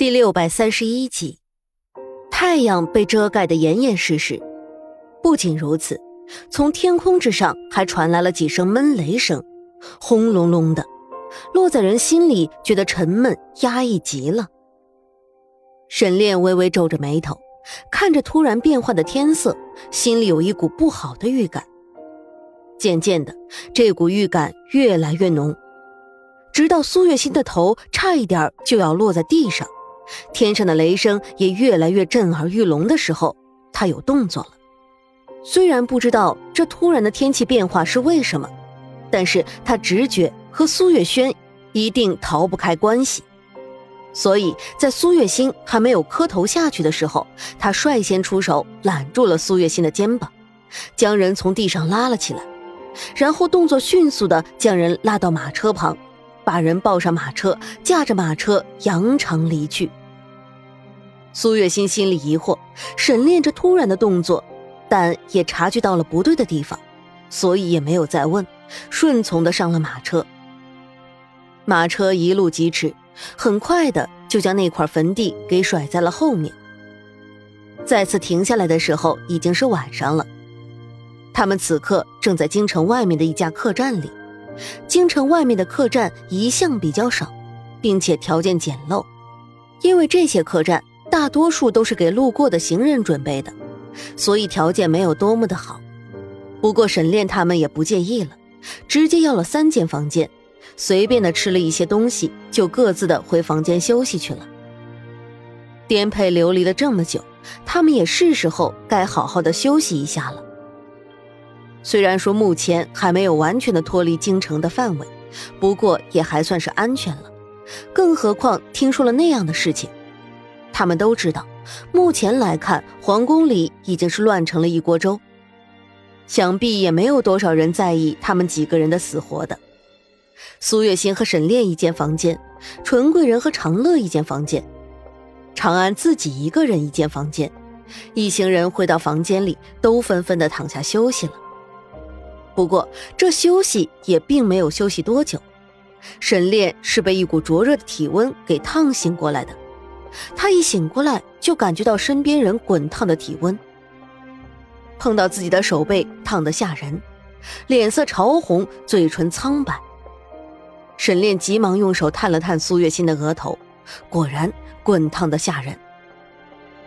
第六百三十一集，太阳被遮盖得严严实实。不仅如此，从天空之上还传来了几声闷雷声，轰隆隆的，落在人心里，觉得沉闷压抑极了。沈炼微微皱着眉头，看着突然变化的天色，心里有一股不好的预感。渐渐的，这股预感越来越浓，直到苏月心的头差一点就要落在地上。天上的雷声也越来越震耳欲聋的时候，他有动作了。虽然不知道这突然的天气变化是为什么，但是他直觉和苏月轩一定逃不开关系。所以在苏月心还没有磕头下去的时候，他率先出手揽住了苏月心的肩膀，将人从地上拉了起来，然后动作迅速的将人拉到马车旁，把人抱上马车，驾着马车扬长离去。苏月心心里疑惑，沈炼这突然的动作，但也察觉到了不对的地方，所以也没有再问，顺从的上了马车。马车一路疾驰，很快的就将那块坟地给甩在了后面。再次停下来的时候，已经是晚上了。他们此刻正在京城外面的一家客栈里。京城外面的客栈一向比较少，并且条件简陋，因为这些客栈。大多数都是给路过的行人准备的，所以条件没有多么的好。不过沈炼他们也不介意了，直接要了三间房间，随便的吃了一些东西，就各自的回房间休息去了。颠沛流离了这么久，他们也是时候该好好的休息一下了。虽然说目前还没有完全的脱离京城的范围，不过也还算是安全了。更何况听说了那样的事情。他们都知道，目前来看，皇宫里已经是乱成了一锅粥，想必也没有多少人在意他们几个人的死活的。苏月心和沈炼一间房间，纯贵人和长乐一间房间，长安自己一个人一间房间。一行人回到房间里，都纷纷的躺下休息了。不过这休息也并没有休息多久，沈炼是被一股灼热的体温给烫醒过来的。他一醒过来，就感觉到身边人滚烫的体温，碰到自己的手背，烫得吓人，脸色潮红，嘴唇苍白。沈炼急忙用手探了探苏月心的额头，果然滚烫的吓人，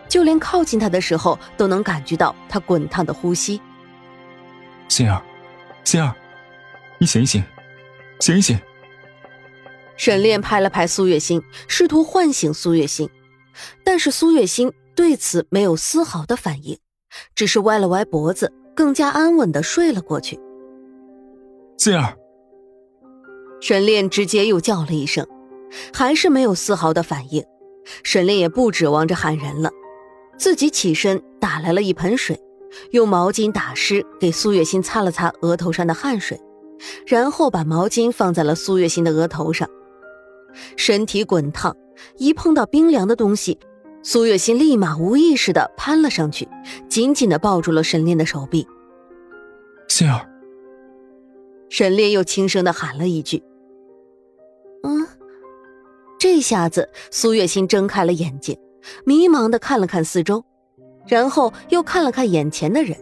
就连靠近他的时候，都能感觉到他滚烫的呼吸。心儿，心儿，你醒一醒，醒一醒。沈炼拍了拍苏月心，试图唤醒苏月心，但是苏月心对此没有丝毫的反应，只是歪了歪脖子，更加安稳的睡了过去。心儿，沈炼直接又叫了一声，还是没有丝毫的反应。沈炼也不指望着喊人了，自己起身打来了一盆水，用毛巾打湿，给苏月心擦了擦额头上的汗水，然后把毛巾放在了苏月心的额头上。身体滚烫，一碰到冰凉的东西，苏月心立马无意识的攀了上去，紧紧的抱住了沈炼的手臂。心儿，沈炼又轻声的喊了一句：“嗯。”这下子，苏月心睁开了眼睛，迷茫的看了看四周，然后又看了看眼前的人，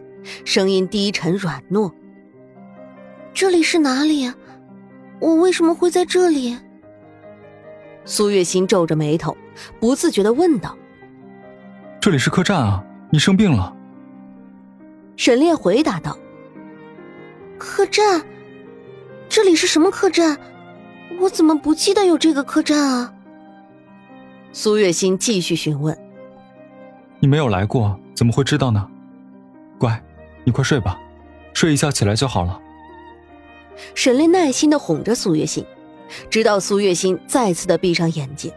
声音低沉软糯：“这里是哪里呀？我为什么会在这里？”苏月心皱着眉头，不自觉的问道：“这里是客栈啊，你生病了？”沈炼回答道：“客栈？这里是什么客栈？我怎么不记得有这个客栈啊？”苏月心继续询问：“你没有来过，怎么会知道呢？乖，你快睡吧，睡一觉起来就好了。”沈炼耐心的哄着苏月心。直到苏月心再次的闭上眼睛，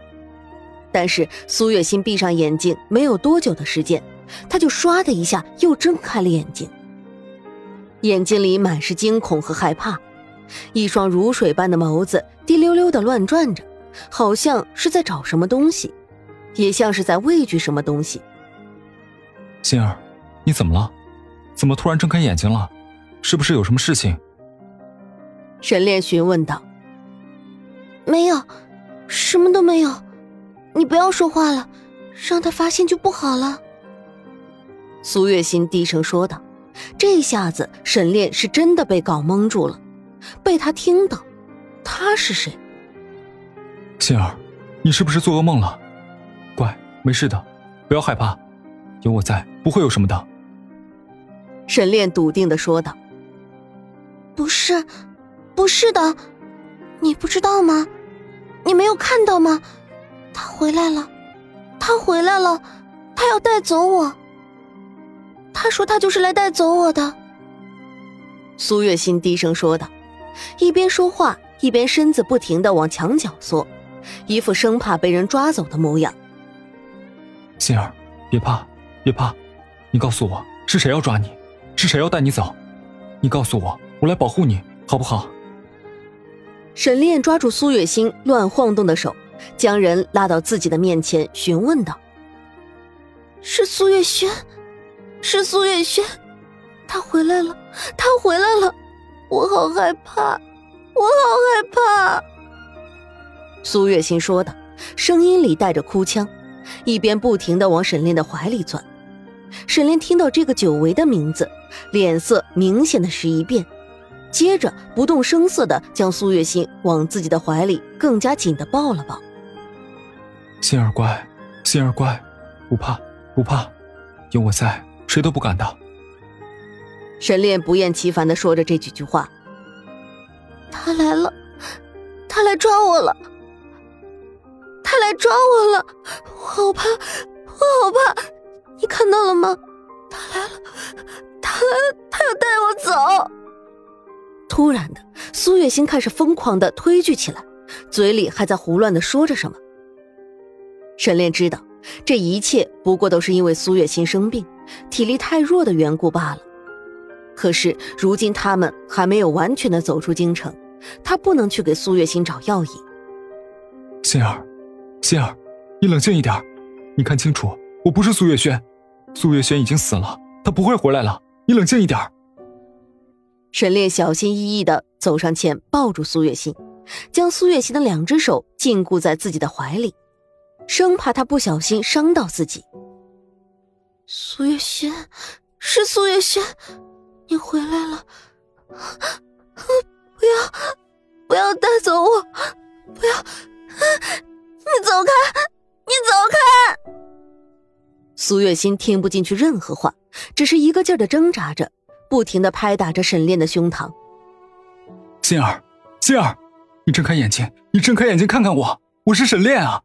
但是苏月心闭上眼睛没有多久的时间，他就唰的一下又睁开了眼睛，眼睛里满是惊恐和害怕，一双如水般的眸子滴溜溜的乱转着，好像是在找什么东西，也像是在畏惧什么东西。心儿，你怎么了？怎么突然睁开眼睛了？是不是有什么事情？沈炼询问道。没有，什么都没有，你不要说话了，让他发现就不好了。”苏月心低声说道。这下子，沈炼是真的被搞蒙住了，被他听到，他是谁？心儿，你是不是做噩梦了？乖，没事的，不要害怕，有我在，不会有什么的。沈炼笃定的说道：“不是，不是的，你不知道吗？你没有看到吗？他回来了，他回来了，他要带走我。他说他就是来带走我的。”苏月心低声说道，一边说话一边身子不停的往墙角缩。一副生怕被人抓走的模样。心儿，别怕，别怕，你告诉我是谁要抓你，是谁要带你走？你告诉我，我来保护你，好不好？沈炼抓住苏月心乱晃动的手，将人拉到自己的面前，询问道：“是苏月轩，是苏月轩，他回来了，他回来了，我好害怕，我好害怕。”苏月心说道，声音里带着哭腔，一边不停的往沈炼的怀里钻。沈炼听到这个久违的名字，脸色明显的是一变，接着不动声色的将苏月心往自己的怀里更加紧的抱了抱。心儿乖，心儿乖，不怕不怕，有我在，谁都不敢的。沈炼不厌其烦的说着这几句话。他来了，他来抓我了。他来抓我了，我好怕，我好怕！你看到了吗？他来了，他来了，他要带我走！突然的，苏月心开始疯狂的推拒起来，嘴里还在胡乱的说着什么。沈炼知道，这一切不过都是因为苏月心生病，体力太弱的缘故罢了。可是如今他们还没有完全的走出京城，他不能去给苏月心找药引。心儿。心儿，你冷静一点，你看清楚，我不是苏月轩，苏月轩已经死了，他不会回来了。你冷静一点。沈炼小心翼翼的走上前，抱住苏月心，将苏月心的两只手禁锢在自己的怀里，生怕她不小心伤到自己。苏月心，是苏月心，你回来了，不要，不要带走我，不要。你走开！你走开！苏月心听不进去任何话，只是一个劲儿的挣扎着，不停的拍打着沈炼的胸膛。心儿，心儿，你睁开眼睛，你睁开眼睛看看我，我是沈炼啊！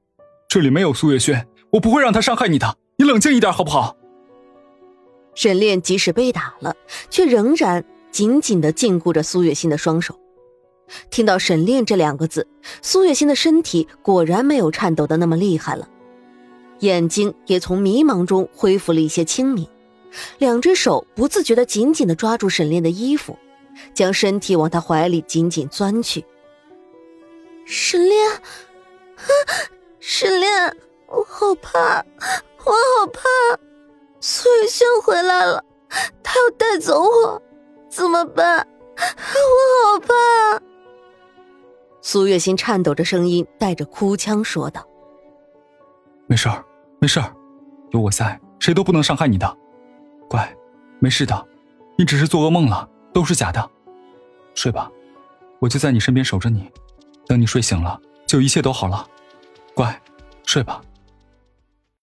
这里没有苏月轩，我不会让他伤害你的。你冷静一点好不好？沈炼即使被打了，却仍然紧紧的禁锢着苏月心的双手。听到“沈炼”这两个字，苏月心的身体果然没有颤抖的那么厉害了，眼睛也从迷茫中恢复了一些清明，两只手不自觉的紧紧的抓住沈炼的衣服，将身体往他怀里紧紧钻去。沈炼，沈炼，我好怕，我好怕，苏月轩回来了，他要带走我，怎么办？我好怕。苏月心颤抖着声音，带着哭腔说道：“没事儿，没事儿，有我在，谁都不能伤害你的。乖，没事的，你只是做噩梦了，都是假的。睡吧，我就在你身边守着你，等你睡醒了，就一切都好了。乖，睡吧。”